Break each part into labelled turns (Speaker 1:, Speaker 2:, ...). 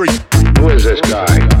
Speaker 1: Who is this guy?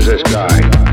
Speaker 1: is this guy?